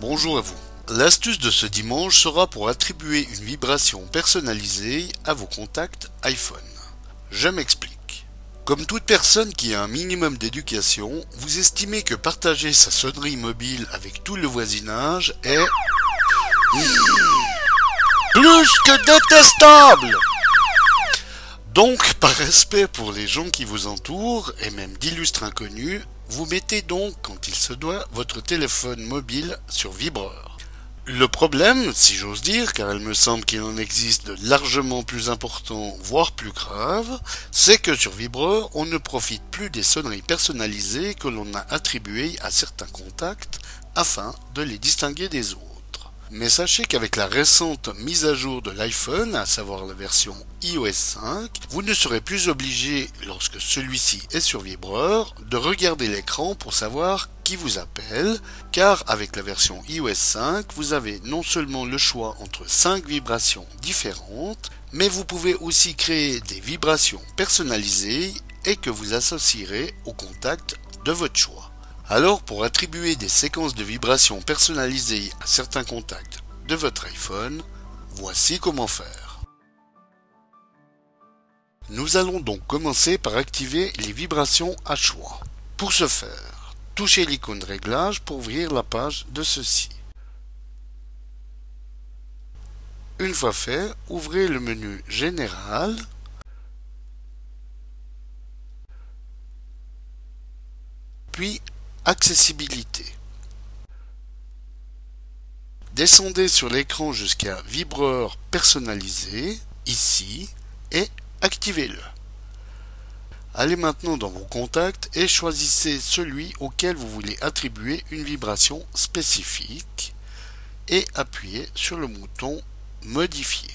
Bonjour à vous. L'astuce de ce dimanche sera pour attribuer une vibration personnalisée à vos contacts iPhone. Je m'explique. Comme toute personne qui a un minimum d'éducation, vous estimez que partager sa sonnerie mobile avec tout le voisinage est plus que détestable. Donc, par respect pour les gens qui vous entourent, et même d'illustres inconnus, vous mettez donc, quand il se doit, votre téléphone mobile sur vibreur. Le problème, si j'ose dire, car il me semble qu'il en existe de largement plus importants, voire plus graves, c'est que sur vibreur, on ne profite plus des sonneries personnalisées que l'on a attribuées à certains contacts afin de les distinguer des autres. Mais sachez qu'avec la récente mise à jour de l'iPhone, à savoir la version iOS 5, vous ne serez plus obligé, lorsque celui-ci est sur vibreur, de regarder l'écran pour savoir qui vous appelle, car avec la version iOS 5, vous avez non seulement le choix entre 5 vibrations différentes, mais vous pouvez aussi créer des vibrations personnalisées et que vous associerez au contact de votre choix. Alors pour attribuer des séquences de vibrations personnalisées à certains contacts de votre iPhone, voici comment faire. Nous allons donc commencer par activer les vibrations à choix. Pour ce faire, touchez l'icône réglage pour ouvrir la page de ceci. Une fois fait, ouvrez le menu Général puis Accessibilité. Descendez sur l'écran jusqu'à vibreur personnalisé, ici, et activez-le. Allez maintenant dans vos contacts et choisissez celui auquel vous voulez attribuer une vibration spécifique et appuyez sur le bouton Modifier.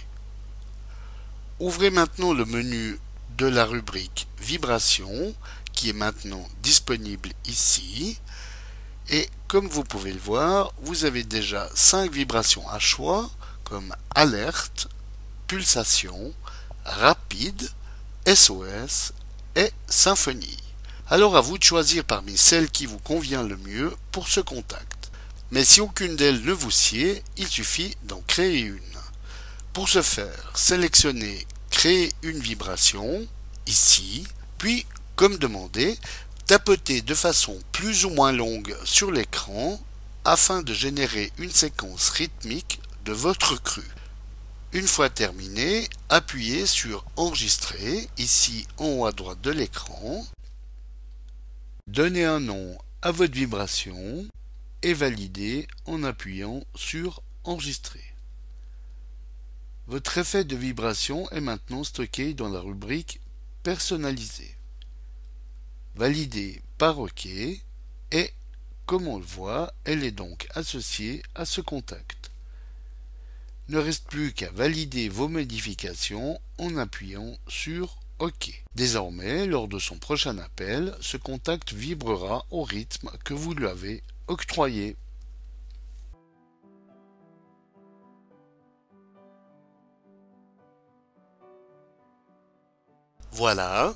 Ouvrez maintenant le menu de la rubrique Vibration est maintenant disponible ici. Et comme vous pouvez le voir, vous avez déjà 5 vibrations à choix comme alerte, pulsation, rapide, SOS et symphonie. Alors à vous de choisir parmi celles qui vous convient le mieux pour ce contact. Mais si aucune d'elles ne vous sied, il suffit d'en créer une. Pour ce faire, sélectionnez Créer une vibration ici, puis comme demandé, tapotez de façon plus ou moins longue sur l'écran afin de générer une séquence rythmique de votre cru. Une fois terminé, appuyez sur Enregistrer, ici en haut à droite de l'écran. Donnez un nom à votre vibration et validez en appuyant sur Enregistrer. Votre effet de vibration est maintenant stocké dans la rubrique Personnalisé validée par OK et, comme on le voit, elle est donc associée à ce contact. Ne reste plus qu'à valider vos modifications en appuyant sur OK. Désormais, lors de son prochain appel, ce contact vibrera au rythme que vous lui avez octroyé. Voilà,